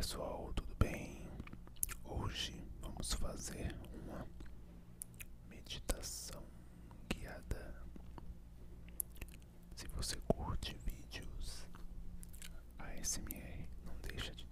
pessoal, tudo bem? Hoje vamos fazer uma meditação guiada. Se você curte vídeos ASMR, não deixa de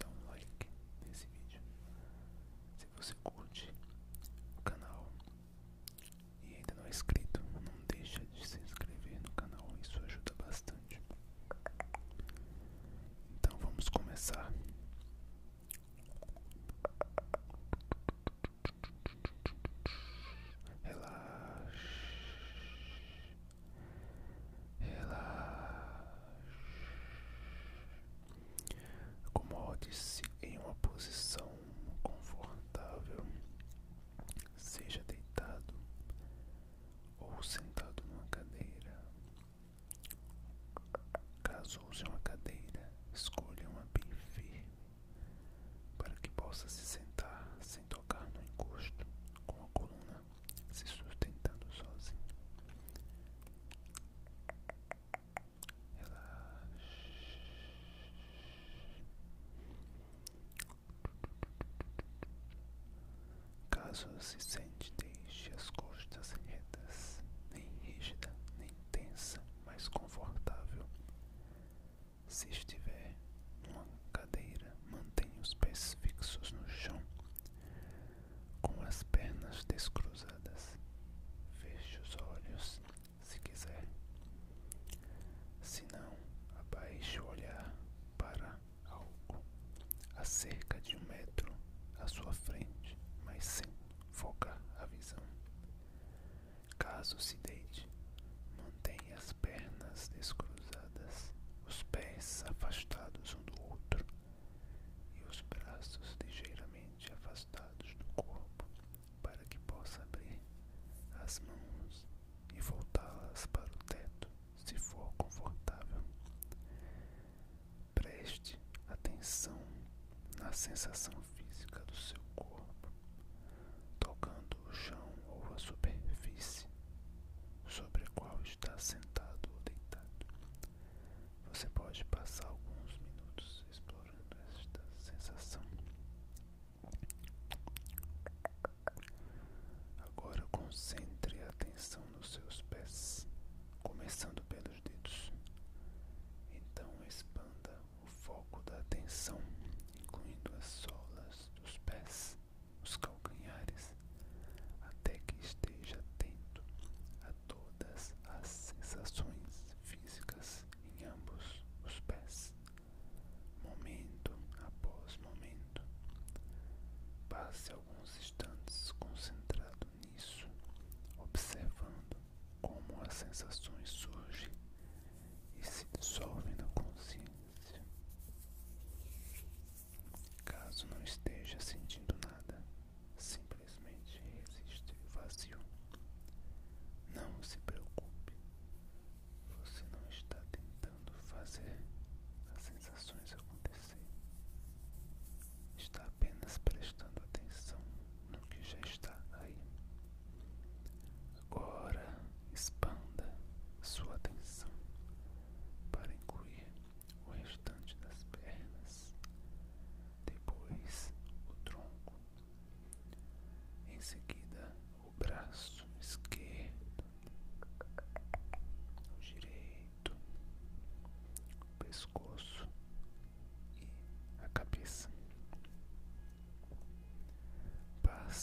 pessoa se sente. Preste atenção na sensação física do seu atenção.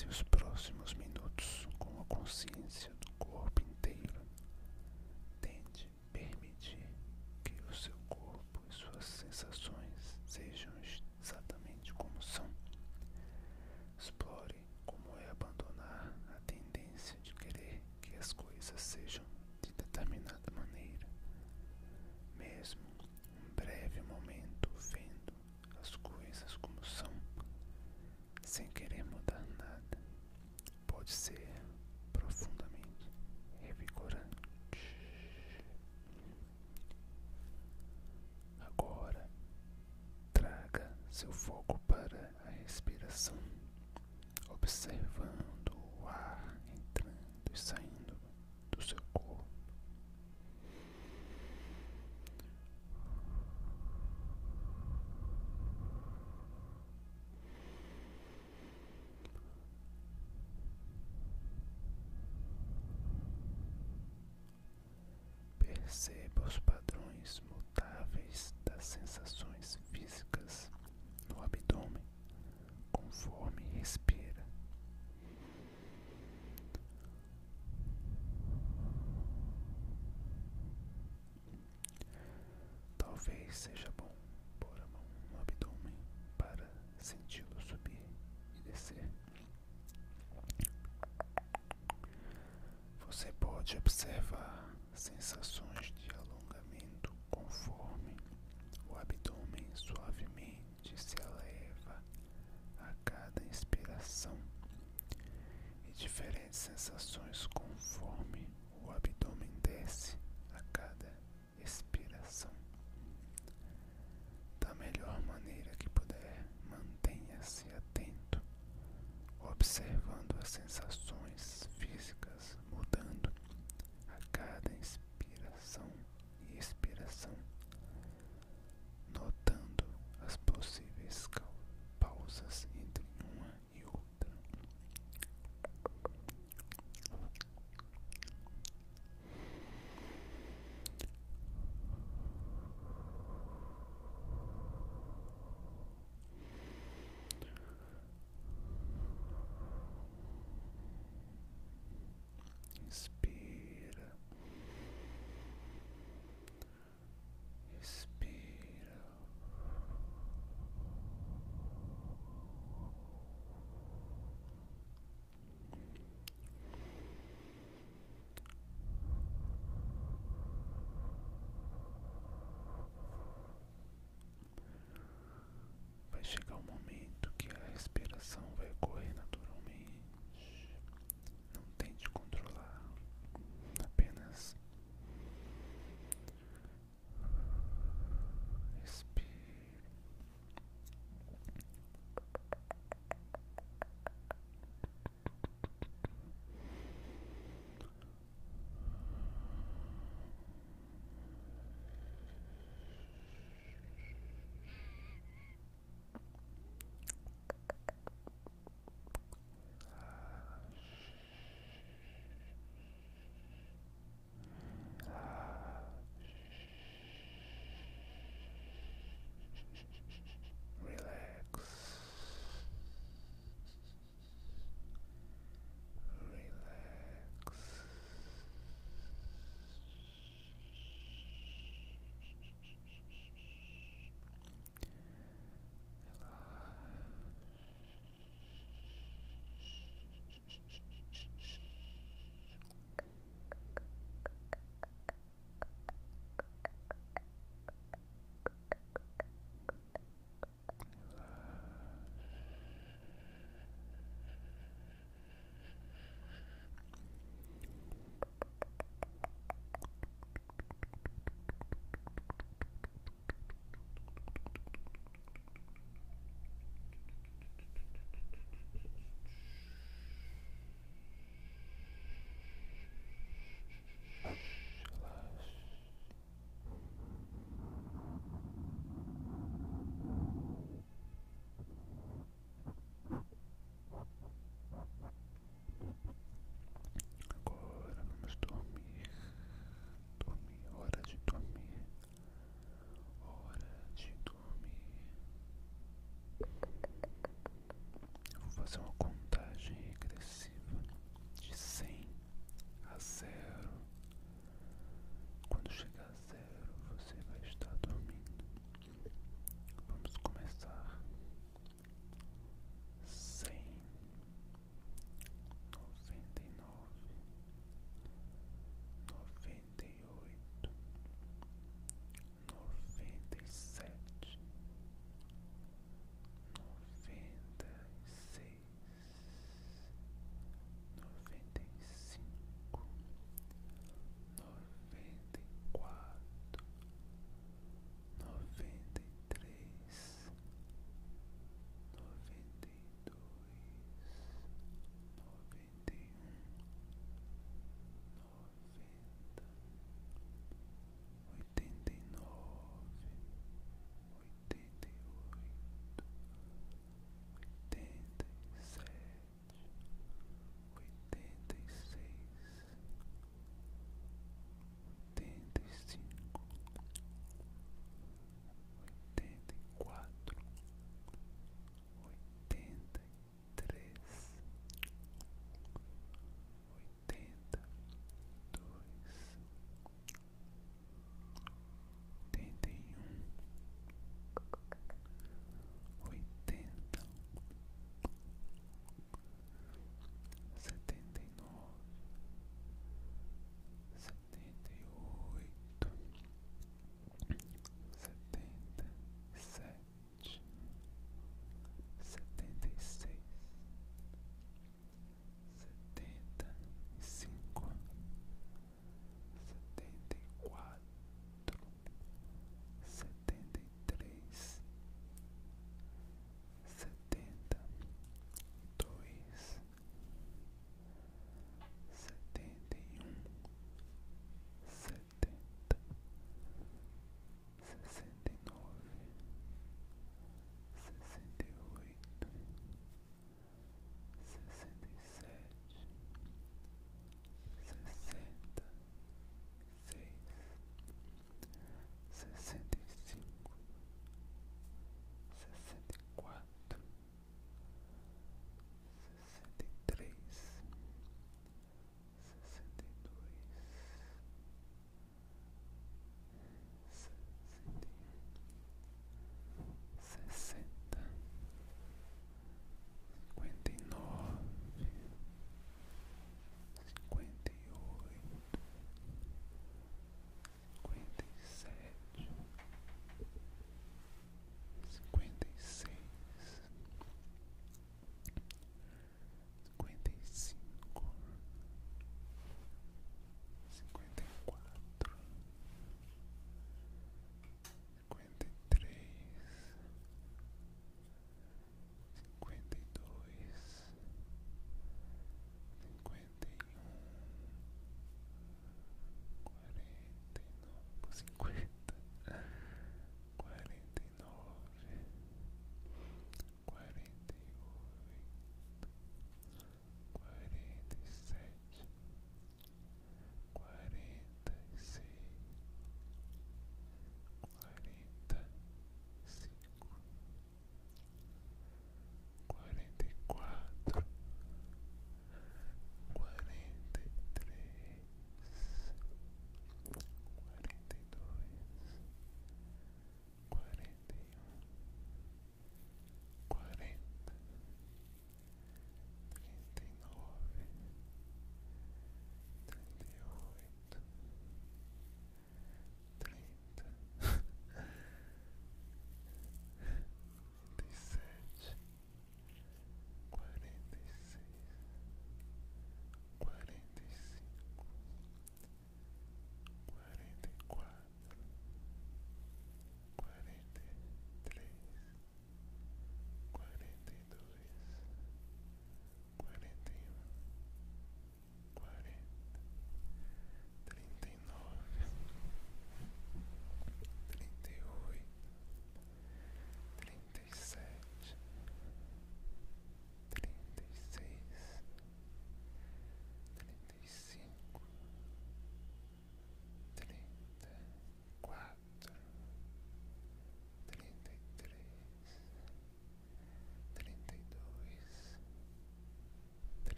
passe os próximos minutos com a consciência observando o ar entrando e saindo. Seja bom pôr a mão no abdômen para senti-lo subir e descer. Você pode observar sensações de alongamento conforme o abdômen suavemente se eleva a cada inspiração e diferentes sensações conforme some. of